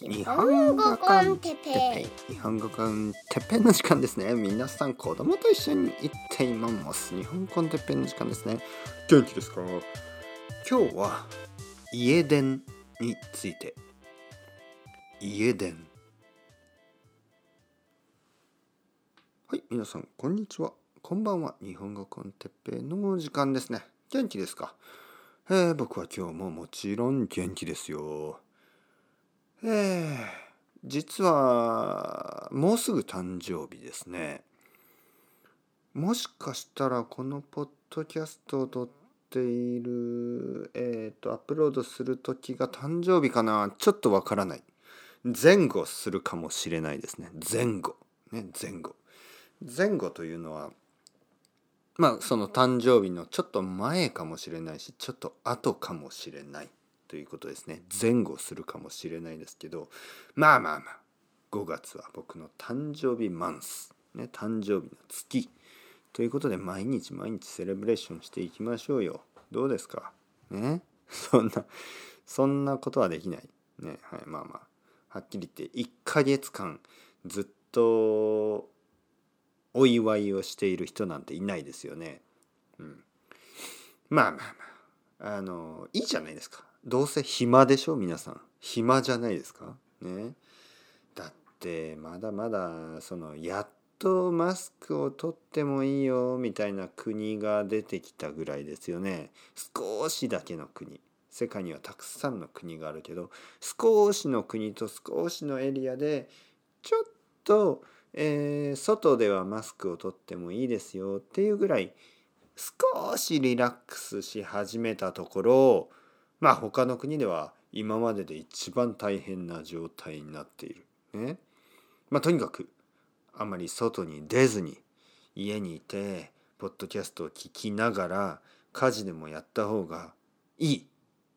日本語コンテペイ日本語コンテペイの時間ですね。皆さん子供と一緒に行っています。日本コンテペイの時間ですね。元気ですか？今日は家電について。家電。はい皆さんこんにちは。こんばんは。日本語コンテペイの時間ですね。元気ですか？えー、僕は今日ももちろん元気ですよ。えー、実はもうすぐ誕生日ですね。もしかしたらこのポッドキャストを撮っている、えっ、ー、と、アップロードする時が誕生日かなちょっとわからない。前後するかもしれないですね。前後。ね、前後。前後というのは、まあその誕生日のちょっと前かもしれないし、ちょっと後かもしれない。ということですね。前後するかもしれないですけどまあまあまあ5月は僕の誕生日マンス、ね、誕生日の月。ということで毎日毎日セレブレーションしていきましょうよ。どうですか？ね？そんなそんなことはできない。ねはいまあまあ。はっきり言って1ヶ月間ずっとお祝いをしている人なんていないですよね。うん、まあまあまあ。あのいいじゃないですか。どうせ暇でしょ？皆さん。暇じゃないですか？ね。だってまだまだそのやっとマスクを取ってもいいよみたいな国が出てきたぐらいですよね。少しだけの国。世界にはたくさんの国があるけど少しの国と少しのエリアでちょっと、えー、外ではマスクを取ってもいいですよっていうぐらい少しリラックスし始めたところまあ他の国では今までで一番大変な状態になっている。ね。まあとにかくあまり外に出ずに家にいてポッドキャストを聞きながら家事でもやった方がいい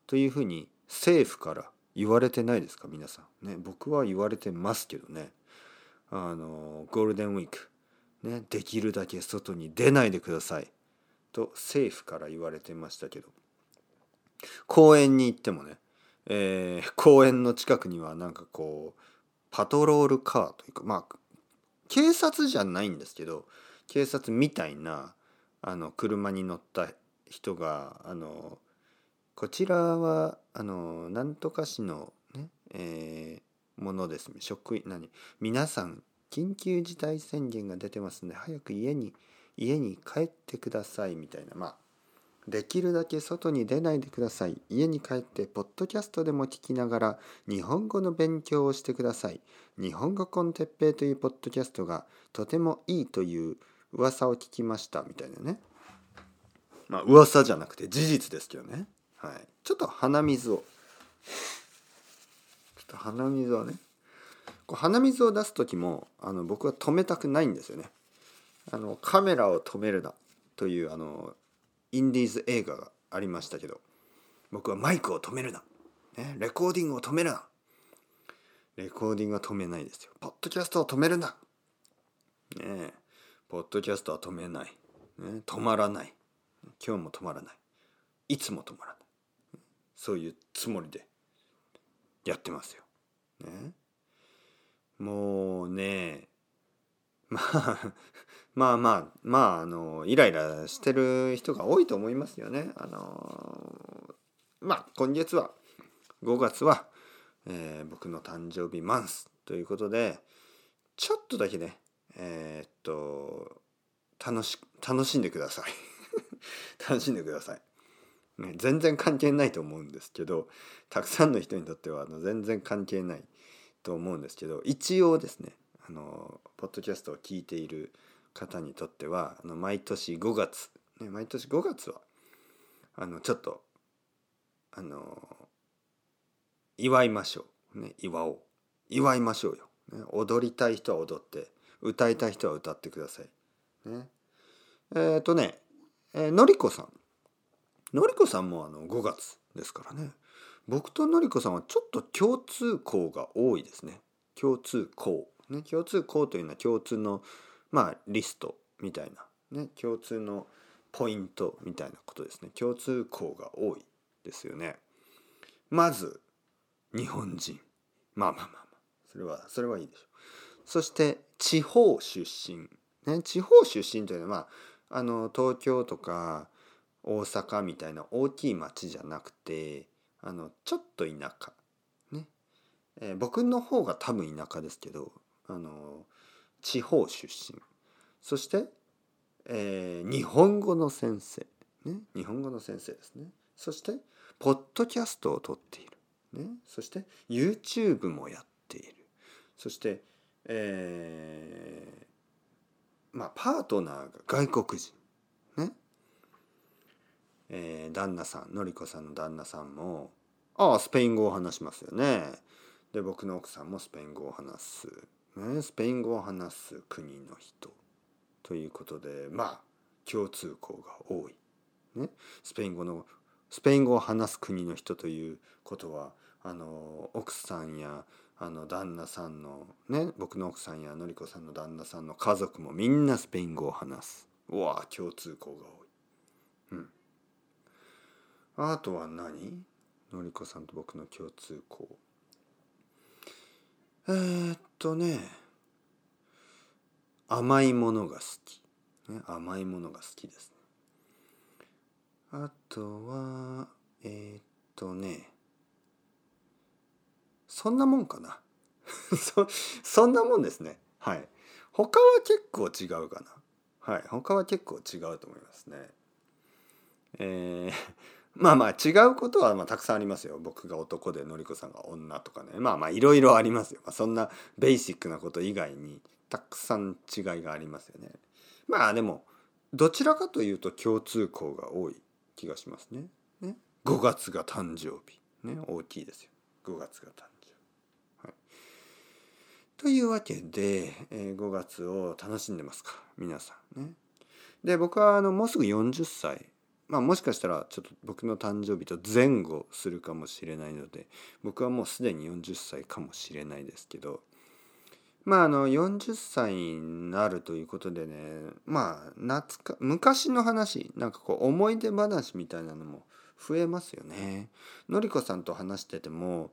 というふうに政府から言われてないですか皆さん。ね僕は言われてますけどね。あのゴールデンウィークねできるだけ外に出ないでくださいと政府から言われてましたけど公園に行ってもね、えー、公園の近くにはなんかこうパトロールカーというかまあ警察じゃないんですけど警察みたいなあの車に乗った人があのこちらはあのなんとか市のね、えー、ものですね。職員何皆さん緊急事態宣言が出てますんで早く家に家に帰ってくださいみたいな。まあできるだけ外に出ないでください。家に帰ってポッドキャストでも聞きながら日本語の勉強をしてください。日本語コンテッペイというポッドキャストがとてもいいという噂を聞きましたみたいなね。まあ噂じゃなくて事実ですけどね。はい。ちょっと鼻水を。ちょっと鼻水をね。こう鼻水を出す時もあの僕は止めたくないんですよね。あのカメラを止めるなというあのインディーズ映画がありましたけど僕はマイクを止めるな、ね、レコーディングを止めるな。レコーディングは止めないですよ。ポッドキャストを止めるな。ねえポッドキャストは止めない、ね、止まらない。今日も止まらない。いつも止まらない。そういうつもりでやってますよ。ね、もうね まあまあまあまああのイライラしてる人が多いと思いますよね。あのまあ今月は5月は、えー、僕の誕生日マンスということでちょっとだけねえー、っと楽し楽しんでください 楽しんでください、ね。全然関係ないと思うんですけどたくさんの人にとってはあの全然関係ないと思うんですけど一応ですねあのポッドキャストを聞いている方にとってはあの毎年5月、ね、毎年5月はあのちょっとあの祝いましょう、ね、祝おう。祝いましょうよ、ね、踊りたい人は踊って歌いたい人は歌ってください。ね、えっ、ー、とね、えー、のりこさん。のりこさんもあの5月ですからね。僕とのりこさんはちょっと共通項が多いですね。共通項。ね共通項というのは共通のまあリストみたいな、ね、共通のポイントみたいなことですね。共通項が多いですよね。まず日本人。まあまあまあまあ。それはそれはいいでしょう。そして地方出身、ね、地方出身というのは、まあ、あの東京とか大阪みたいな大きい町じゃなくてあのちょっと田舎ね、えー、僕の方が多分田舎ですけどあの地方出身。そして、えー、日本語の先生ね。日本語の先生ですね。そしてポッドキャストを撮っている、ね、そして YouTube もやっている。そしてえー、まあパートナーが外国人。ね。えー、旦那さんのりこさんの旦那さんもああスペイン語を話しますよね。で僕の奥さんもスペイン語を話す、ね、スペイン語を話す国の人。ということでまあ共通項が多い、ね、スペイン語のスペイン語を話す国の人ということはあの奥さんやあの旦那さんのね僕の奥さんやのりこさんの旦那さんの家族もみんなスペイン語を話す。うわ共通項が多い。うん。あとは何？のりこさんと僕の共通項。えー、っとね甘いものが好き、ね、甘いものが好きですね。あとはえー、っとねそんなもんかな。そそんなもんですね。はい。他は結構違うかな。はい。他は結構違うと思いますね。えーまあまあ違うことはまあたくさんありますよ。僕が男でのりこさんが女とかね。まあまあいろいろありますよ。まあ、そんなベーシックなこと以外にたくさん違いがありますよね。まあでもどちらかというと共通項が多い気がしますね。ね5月が誕生日。ね大きいですよ。5月が誕生日。はい、というわけで、えー、5月を楽しんでますか？皆さんね。で僕はあのもうすぐ40歳まあもしかしたらちょっと僕の誕生日と前後するかもしれないので僕はもうすでに40歳かもしれないですけどまああの40歳になるということでねまあ懐か昔の話なんかこう思い出話みたいなのも増えますよね。のりこさんと話してても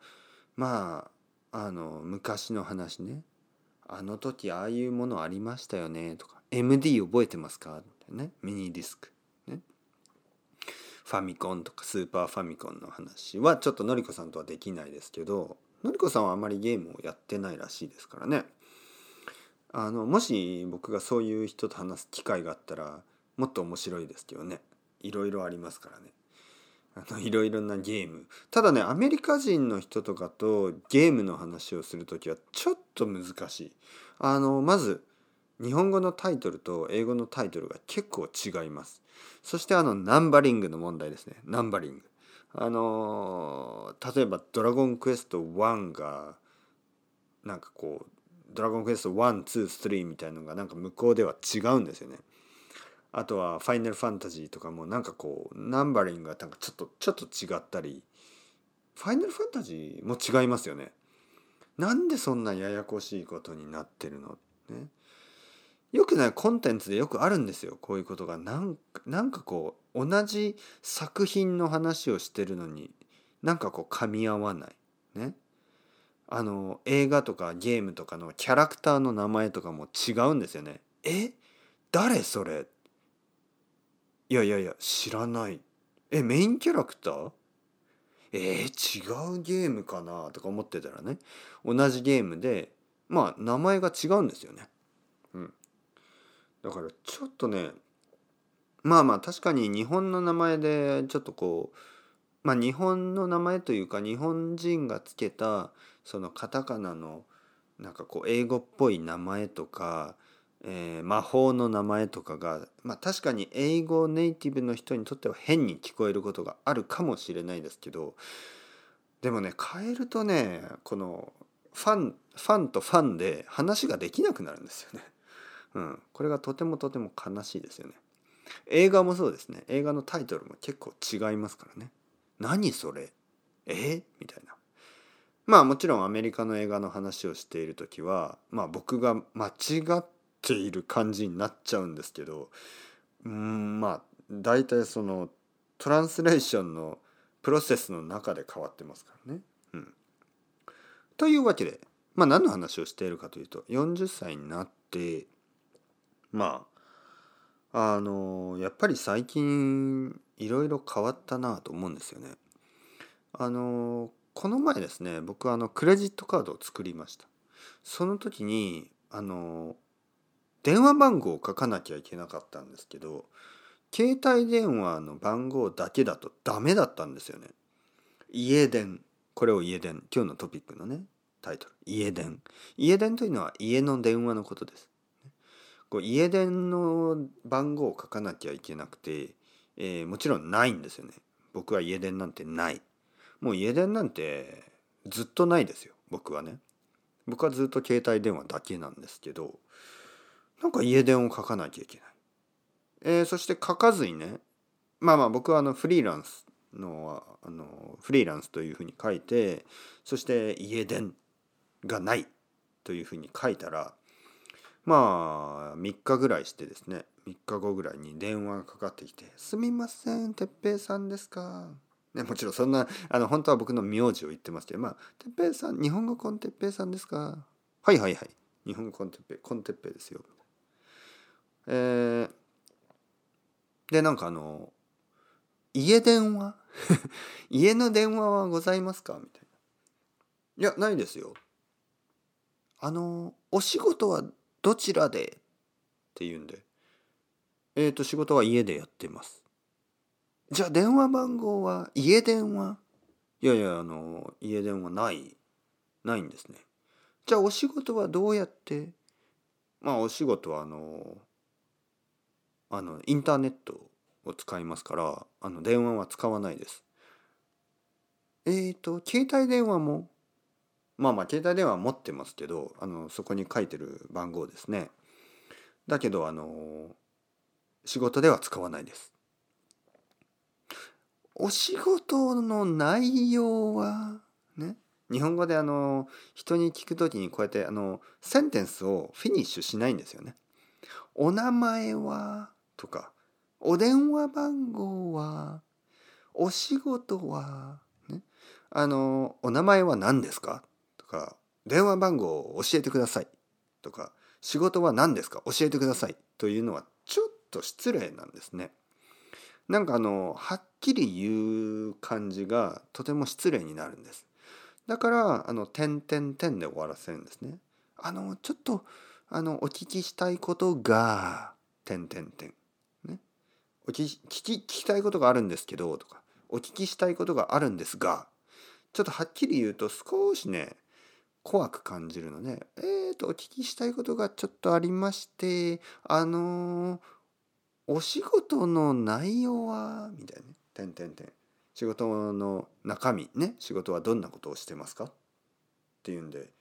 まああの昔の話ねあの時ああいうものありましたよねとか MD 覚えてますか？ってねミニディスクファミコンとかスーパーファミコンの話はちょっとのりこさんとはできないですけどのりこさんはあまりゲームをやってないらしいですからね。あのもし僕がそういう人と話す機会があったらもっと面白いですけどね。いろいろありますからね。あのいろいろなゲーム。ただねアメリカ人の人とかとゲームの話をする時はちょっと難しい。あのまず日本語のタイトルと英語のタイトルが結構違います。そしてあのナンバリングの問題ですね。ナンバリング。あの例えば「ドラゴンクエスト1」がなんかこう「ドラゴンクエスト123」みたいのがなんか向こうでは違うんですよね。あとは「ファイナルファンタジー」とかもなんかこうナンバリングがなんかちょっとちょっと違ったりファイナルファンタジーも違いますよね。なんでそんなややこしいことになってるの？ね。よくないコンテンツでよくあるんですよ。こういうことが。なんなんかこう同じ作品の話をしてるのになんかこう噛み合わない。ね。あの映画とかゲームとかのキャラクターの名前とかも違うんですよね。え？誰それ？いやいやいや知らない。えメインキャラクター？えー、違うゲームかな？とか思ってたらね。同じゲームでまあ名前が違うんですよね。だからちょっとねまあまあ確かに日本の名前でちょっとこうまあ日本の名前というか日本人がつけたそのカタカナのなんかこう英語っぽい名前とか、えー、魔法の名前とかが、まあ、確かに英語ネイティブの人にとっては変に聞こえることがあるかもしれないですけどでもね変えるとねこのファンファンとファンで話ができなくなるんですよね。うん、これがとてもとても悲しいですよね。映画もそうですね。映画のタイトルも結構違いますからね。何それ？え？みたいな。まあもちろんアメリカの映画の話をしている時はまあ僕が間違っている感じになっちゃうんですけどうんまあ大体そのトランスレーションのプロセスの中で変わってますからね。うん、というわけでまあ何の話をしているかというと40歳になってまああのやっぱり最近いろいろ変わったなと思うんですよね。あのこの前ですね僕あのクレジットカードを作りました。その時にあの電話番号を書かなきゃいけなかったんですけど携帯電話の番号だけだとダメだったんですよね。家電これを家電今日のトピックのねタイトル家電家電というのは家の電話のことです。こう家電の番号を書かなきゃいけなくて、えー、もちろんないんですよね。僕は家電なんてない。もう家電なんてずっとないですよ僕はね。僕はずっと携帯電話だけなんですけどなんか家電を書かなきゃいけない。えー、そして書かずにねまあまあ僕はあのフリーランスのあのフリーランスというふうに書いてそして家電がないというふうに書いたらまあ3日ぐらいしてですね3日後ぐらいに電話がかかってきて「すみません哲平さんですか?」ね、もちろんそんなあの本当は僕の名字を言ってますけどまあ「哲平さん日本語コン哲平さんですか?」「はいはいはい日本語コン哲平コン哲平ですよ」えー、でなんかあの「家電話 家の電話はございますか?」みたいな「いやないですよ」あのお仕事はどちらで？って言うんで、えっ、ー、と、仕事は家でやってます。じゃあ電話番号は家電話？いやいや、あの、家電話ない、ないんですね。じゃあお仕事はどうやって？まあお仕事はあの、あの、インターネットを使いますから、あの、電話は使わないです。えっ、ー、と、携帯電話もまあまあ携帯電話持ってますけどあのそこに書いてる番号ですねだけどあの仕事では使わないですお仕事の内容はね日本語であの人に聞く時にこうやってあのセンテンスをフィニッシュしないんですよね。お名前はとかお電話番号はお仕事は、ね、あのお名前は何ですかか電話番号を教えてくださいとか仕事は何ですか？教えてくださいというのはちょっと失礼なんですね。なんかあのはっきり言う感じがとても失礼になるんです。だからあの点点点で終わらせるんですね。あのちょっとあのお聞きしたいことが点点点ね。お聞き聞きたいことがあるんですけどとかお聞きしたいことがあるんですがちょっとはっきり言うと少しね怖く感じるので、えーと、お聞きしたいことがちょっとありまして、あのー、お仕事の内容は、みたいなね、てんてんてん。仕事の中身ね、仕事はどんなことをしてますか？っていうんで、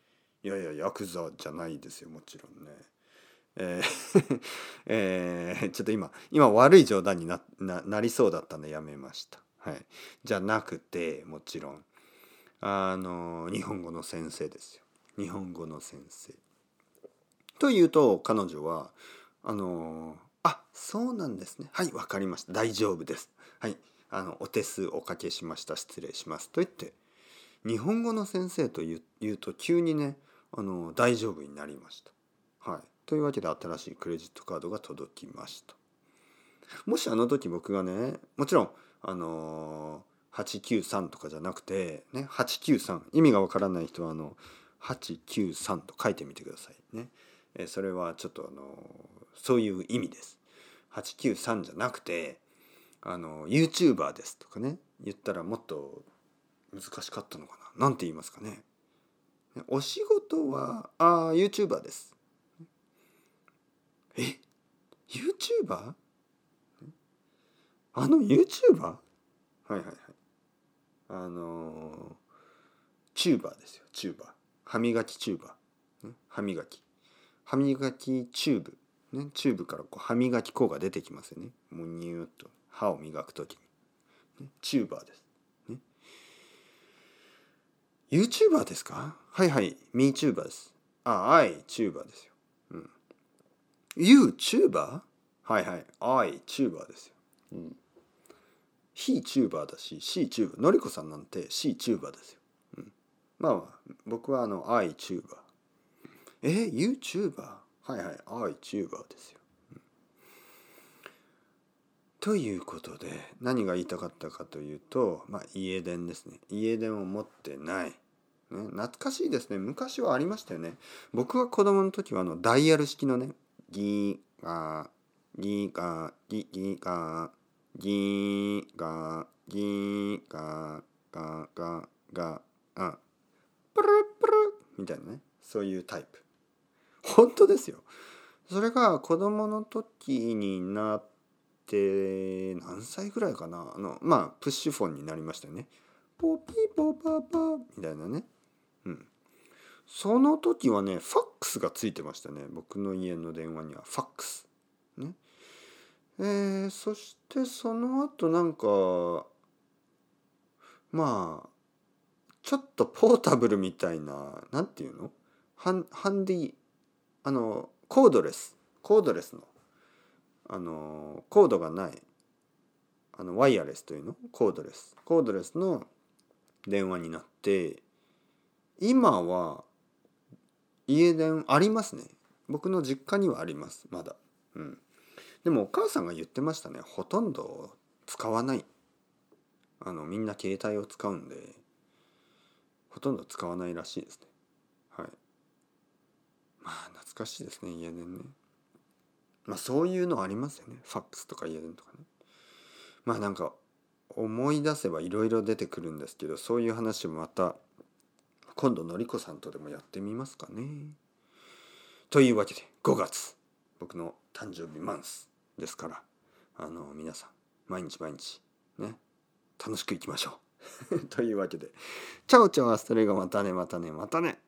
いやいや、ヤクザじゃないですよ、もちろんね。えー えー、ちょっと今、今悪い冗談にななりそうだったんでやめました。はい。じゃなくて、もちろん。あの日本語の先生ですよ。日本語の先生。というと彼女はあのあそうなんですね。はい分かりました。大丈夫です。はい。あのお手数おかけしました。失礼します。と言って日本語の先生と言うと急にねあの大丈夫になりました。はい、というわけで新しいクレジットカードが届きました。もしあの時僕がねもちろんあの893とかじゃなくて、ね、893意味がわからない人はあの893と書いてみてくださいね。えそれはちょっとあのそういう意味です。893じゃなくてあの YouTuber ですとかね言ったらもっと難しかったのかななんて言いますかね。お仕事はあ YouTuber です。え YouTuber? あの YouTuber? はいはいはい。あのチューバーですよチューバー。歯磨きチューバー、ね、歯磨き。歯磨きチューブ、ね、チューブからこう歯磨き粉が出てきますよね。もうニューッと。歯を磨く時に、ね、チューバーです、ね、YouTuber ですか？はいはい。MeTuber です。あ I チューバーですよ、うん、YouTuber? はいはい。I チューバーですよ、うん。非チューバーだし C チューバーのりこさんなんて C チューバーですよ、うん、まあ僕はあの iTuber え YouTuber はいはい iTuber ですよ、ということで何が言いたかったかというとまあ家電ですね。家電を持ってない。ね、懐かしいですね。昔はありましたよね。僕が子供の時はあのダイヤル式のねギーガーギーガーギーガーギーガーギーガーガーガーガーあプルプルみたいなねそういうタイプ本当ですよそれが子供の時になって何歳ぐらいかなあのまあプッシュフォンになりましたよねポピポパパみたいなねうんその時はねファックスがついてましたね僕の家の電話にはファックスねえー、そしてその後なんかまあちょっとポータブルみたいな何て言うの？ハンハンディあのコードレス。コードレスのあのコードがないあのワイヤレスというの？コードレス。コードレスの電話になって今は家電ありますね。僕の実家にはありますまだ。うん。でもお母さんが言ってましたね。ほとんど使わない。あのみんな携帯を使うんでほとんど使わないらしいですね。はい。まあ懐かしいですね家電ね。まあそういうのありますよね。ファックスとか家電とかね。まあなんか思い出せばいろいろ出てくるんですけどそういう話もまた今度のりこさんとでもやってみますかね。というわけで5月僕の誕生日マンスですからあの皆さん毎日毎日ね楽しくいきましょう。というわけでチャオチャオアストレイがまたねまたねまたね。